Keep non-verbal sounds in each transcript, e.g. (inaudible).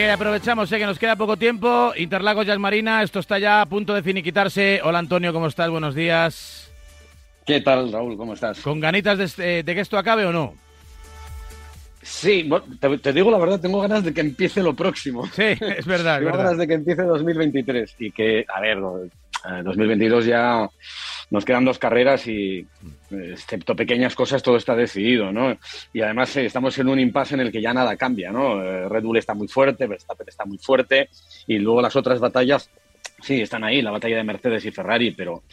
Eh, aprovechamos, sé que nos queda poco tiempo. Interlagos Jazz Marina, esto está ya a punto de finiquitarse. Hola Antonio, ¿cómo estás? Buenos días. ¿Qué tal, Raúl? ¿Cómo estás? ¿Con ganitas de, de que esto acabe o no? Sí, te, te digo la verdad, tengo ganas de que empiece lo próximo. Sí, es verdad, es (laughs) tengo verdad. ganas de que empiece 2023 y que, a ver, lo- eh, 2022 ya nos quedan dos carreras y, excepto pequeñas cosas, todo está decidido, ¿no? Y además eh, estamos en un impasse en el que ya nada cambia, ¿no? Eh, Red Bull está muy fuerte, Verstappen está muy fuerte y luego las otras batallas, sí, están ahí, la batalla de Mercedes y Ferrari, pero,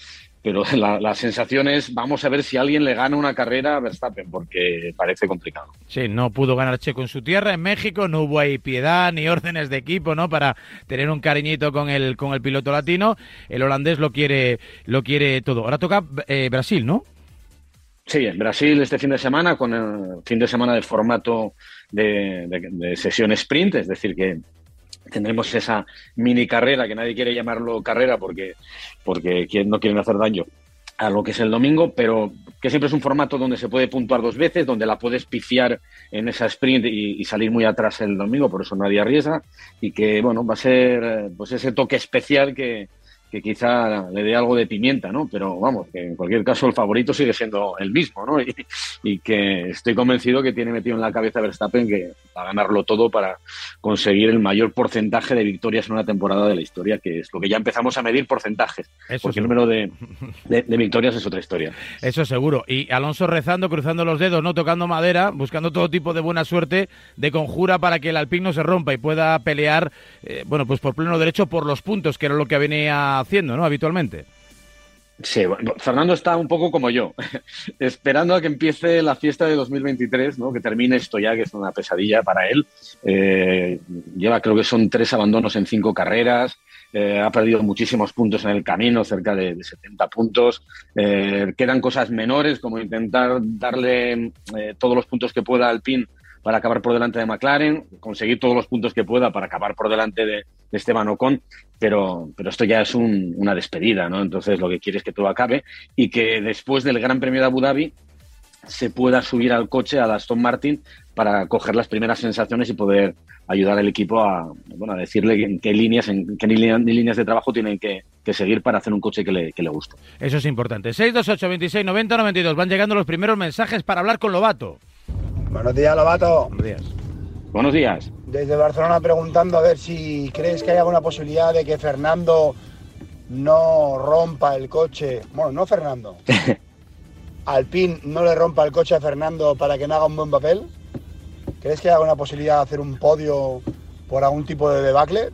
pero (laughs) la, la sensación es, vamos a ver si alguien le gana una carrera a Verstappen, porque parece complicado. Sí, no pudo ganar Checo en su tierra, en México, no hubo ahí piedad ni órdenes de equipo, ¿no? Para tener un cariñito con el, con el piloto latino. El holandés lo quiere, lo quiere todo. Ahora toca eh, Brasil, ¿no? Sí, en Brasil este fin de semana, con el fin de semana de formato de, de- de sesión sprint, es decir, que tendremos esa mini carrera, que nadie quiere llamarlo carrera porque, porque no quieren hacer daño a lo que es el domingo, pero que siempre es un formato donde se puede puntuar dos veces, donde la puedes pifiar en esa sprint y, y salir muy atrás el domingo, por eso nadie arriesga, y que, bueno, va a ser eh, pues ese toque especial que, que quizá le dé algo de pimienta, ¿no? Pero vamos, que en cualquier caso el favorito sigue siendo el mismo, ¿no? (laughs) Y, y que estoy convencido que tiene metido en la cabeza Verstappen que va a ganarlo todo para conseguir el mayor porcentaje de victorias en una temporada de la historia, que es lo que ya empezamos a medir porcentajes, Eso porque el número de, (laughs) de- de victorias es otra historia. Eso seguro. Y Alonso rezando, cruzando los dedos, no tocando madera, buscando todo tipo de buena suerte, de conjura para que el Alpine no se rompa y pueda pelear, eh, bueno, pues por pleno derecho por los puntos, que era lo que venía haciendo, ¿no? Habitualmente. Sí, bueno, Fernando está un poco como yo, (laughs) esperando a que empiece la fiesta de 2023, ¿no? que termine esto ya, que es una pesadilla para él. Eh, lleva, creo que son tres abandonos en cinco carreras, eh, ha perdido muchísimos puntos en el camino, cerca de, de 70 puntos. Eh, quedan cosas menores, como intentar darle todos los puntos que pueda al PIN para acabar por delante de McLaren, conseguir todos los puntos que pueda para acabar por delante de, Esteban Ocon, pero, pero esto ya es un- una despedida, ¿no? Entonces lo que quiere es que todo acabe y que después del Gran Premio de Abu Dhabi se pueda subir al coche, al Aston Martin, para coger las primeras sensaciones y poder ayudar al equipo a, bueno, a decirle en qué líneas, en qué línea- líneas de trabajo tienen que, que seguir para hacer un coche que le, que le guste. Eso es importante. 628 26 90 92. Van llegando los primeros mensajes para hablar con Lobato. Buenos días, Lobato. Buenos días. Buenos días. Desde Barcelona preguntando a ver si crees que hay alguna posibilidad de que Fernando no rompa el coche. Bueno, no Fernando. (laughs) Alpine no le rompa el coche a Fernando para que no haga un buen papel. ¿Crees que hay alguna posibilidad de hacer un podio por algún tipo de debacle?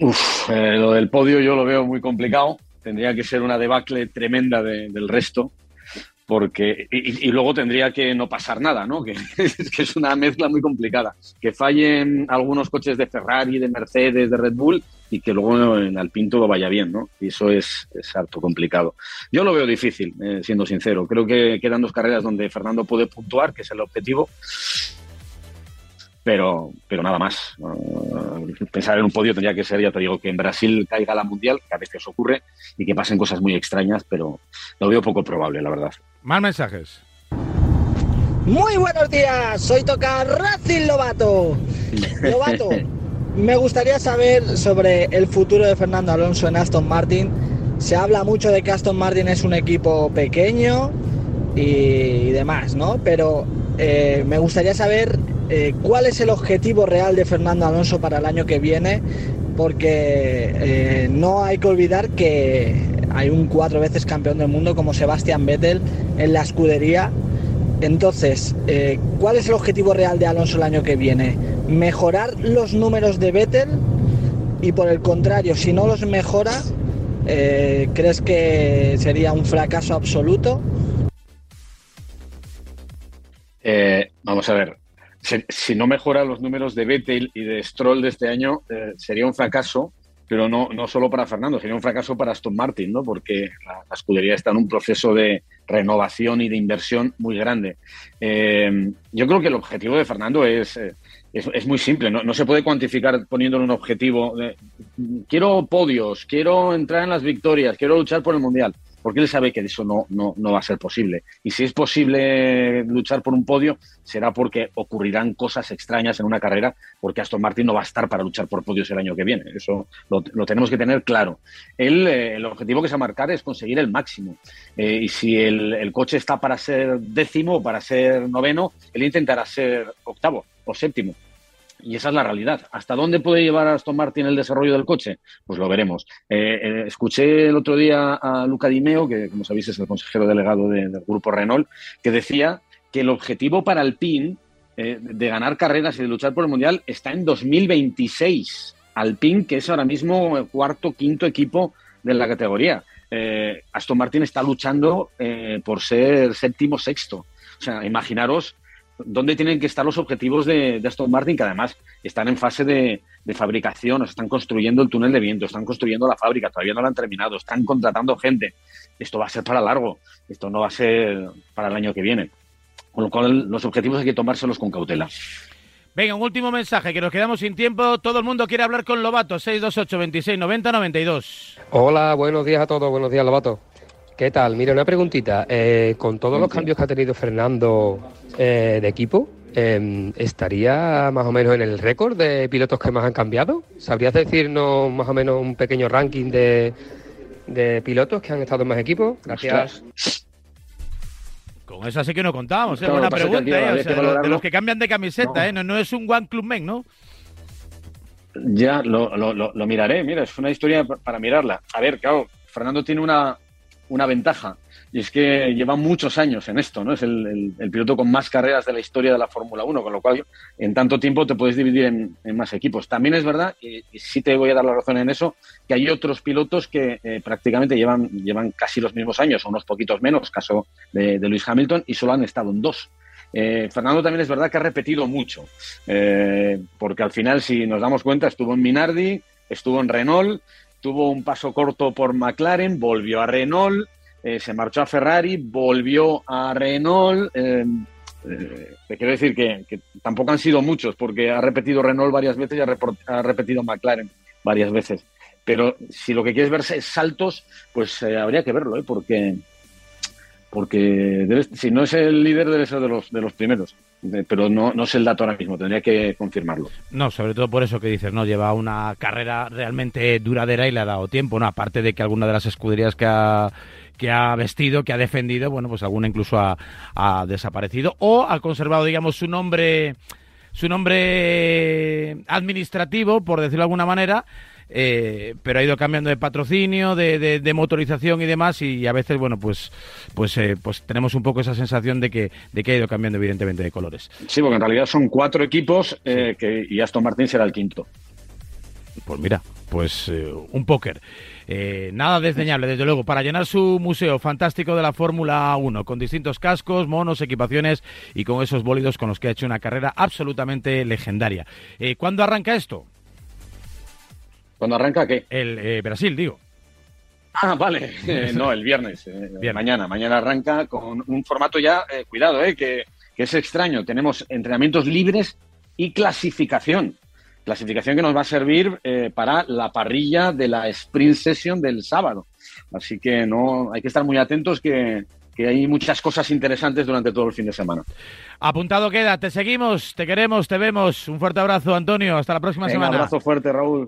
Uf, eh, lo del podio yo lo veo muy complicado. Tendría que ser una debacle tremenda de- del resto. Porque, y, y luego tendría que no pasar nada, ¿no? Que, (laughs) es que es una mezcla muy complicada. Que fallen algunos coches de Ferrari, de Mercedes, de Red Bull y que luego en Alpine todo vaya bien, ¿no? Y eso es, es harto complicado. Yo lo veo difícil, eh, siendo sincero. Creo que quedan dos carreras donde Fernando puede puntuar, que es el objetivo, pero, pero nada más. Uh, pensar en un podio tendría que ser, ya te digo, que en Brasil caiga la mundial, que a veces ocurre, y que pasen cosas muy extrañas, pero lo veo poco probable, la verdad. Más mensajes. Muy buenos días, soy Toca Racing Lobato. (laughs) Lobato, me gustaría saber sobre el futuro de Fernando Alonso en Aston Martin. Se habla mucho de que Aston Martin es un equipo pequeño y, y demás, ¿no? Pero eh, me gustaría saber eh, cuál es el objetivo real de Fernando Alonso para el año que viene, porque eh, no hay que olvidar que hay un cuatro veces campeón del mundo como Sebastian Vettel en la escudería entonces, eh, ¿cuál es el objetivo real de Alonso el año que viene? ¿Mejorar los números de Vettel? Y por el contrario, si no los mejora, ¿crees que sería un fracaso absoluto? Vamos a ver. Si, no mejora los números de Vettel y de Stroll de este año, eh, sería un fracaso, pero no, no solo para Fernando, sería un fracaso para Aston Martin, ¿no? Porque la, la escudería está en un proceso de renovación y de inversión muy grande. Eh, yo creo que el objetivo de Fernando es, eh, es, es muy simple, ¿no? no se puede cuantificar poniéndole un objetivo. de, quiero podios, quiero entrar en las victorias, quiero luchar por el Mundial. Porque él sabe que eso no, no, no va a ser posible. Y si es posible luchar por un podio, será porque ocurrirán cosas extrañas en una carrera, porque Aston Martin no va a estar para luchar por podios el año que viene. Eso lo, tenemos que tener claro. Él, eh, el objetivo que se marcar es conseguir el máximo. Eh, y si el, el coche está para ser décimo o para ser noveno, él intentará ser octavo o séptimo. Y esa es la realidad. ¿Hasta dónde puede llevar Aston Martin el desarrollo del coche? Pues lo veremos. Eh, eh, escuché el otro día a Luca Dimeo, que como sabéis es el consejero delegado del grupo Renault, que decía que el objetivo para Alpine eh, de ganar carreras y de luchar por el Mundial está en 2026. Alpine, que es ahora mismo el cuarto, quinto equipo de la categoría. Aston Martin está luchando por ser séptimo, sexto. O sea, imaginaros dónde tienen que estar los objetivos de, Aston Martin, que además están en fase de, fabricación, están construyendo el túnel de viento, están construyendo la fábrica, todavía no la han terminado, están contratando gente. Esto va a ser para largo, esto no va a ser para el año que viene. Con lo cual, los objetivos hay que tomárselos con cautela. Venga, un último mensaje, que nos quedamos sin tiempo. Todo el mundo quiere hablar con Lobato, 628 26 90 92. Hola, buenos días a todos, buenos días, Lobato. ¿Qué tal? Mira, una preguntita. Eh, con todos los cambios que ha tenido Fernando eh, de equipo, em, ¿estaría más o menos en el récord de pilotos que más han cambiado? ¿Sabrías decirnos más o menos un pequeño ranking de, pilotos que han estado en más equipos? Gracias. Con eso sí que no contábamos, es buena pregunta, ¿eh? de, los que cambian de camiseta, ¿eh? No, es un One Club Men, ¿no? Ya, lo, lo miraré, mira, es una historia para mirarla. A ver, claro, Fernando tiene una, una ventaja y es que lleva muchos años en esto, ¿no? Es el, piloto con más carreras de la historia de la Fórmula 1, con lo cual en tanto tiempo te puedes dividir en, más equipos. También es verdad, y, sí te voy a dar la razón en eso, que hay otros pilotos que eh, prácticamente llevan, llevan casi los mismos años, o unos poquitos menos, caso de, Lewis Hamilton, y solo han estado en dos. Eh, Fernando también es verdad que ha repetido mucho, eh, porque al final, si nos damos cuenta, estuvo en Minardi, estuvo en Renault, tuvo un paso corto por McLaren, volvió a Renault, eh, se marchó a Ferrari, volvió a Renault. Eh, eh, te quiero decir que, tampoco han sido muchos, porque ha repetido Renault varias veces y ha, repetido McLaren varias veces. Pero si lo que quieres ver es saltos, pues habría que verlo, porque porque si no es el líder debe ser de los de los primeros. Pero no, no es el dato ahora mismo tendría que confirmarlo. No sobre todo por eso que dices no lleva una carrera realmente duradera y le ha dado tiempo no aparte de que alguna de las escuderías que ha que ha vestido, que ha defendido, bueno, pues alguna incluso ha, ha desaparecido o ha conservado, digamos, su nombre, su nombre administrativo, por decirlo de alguna manera, eh, pero ha ido cambiando de patrocinio, de, de, motorización y demás, y a veces, bueno, pues pues eh, pues tenemos un poco esa sensación de que, de que ha ido cambiando evidentemente de colores. Sí, porque en realidad son cuatro equipos eh, que, y Aston Martin será el quinto. Pues mira, pues un póker. nada desdeñable, desde luego, para llenar su museo fantástico de la Fórmula 1, con distintos cascos, monos, equipaciones y con esos bólidos con los que ha hecho una carrera absolutamente legendaria. ¿Cuándo arranca esto? ¿Cuándo arranca qué? El eh, Brasil, digo. Ah, vale. (laughs) Eh, no, el viernes. Eh, mañana. Mañana arranca con un formato ya, cuidado, eh, que, es extraño. Tenemos entrenamientos libres y clasificación. Clasificación que nos va a servir para la parrilla de la sprint session del sábado. Así que no hay que estar muy atentos que, que hay muchas cosas interesantes durante todo el fin de semana. Apuntado queda, te seguimos, te queremos, te vemos. Un fuerte abrazo, Antonio. Hasta la próxima semana. Un abrazo fuerte, Raúl.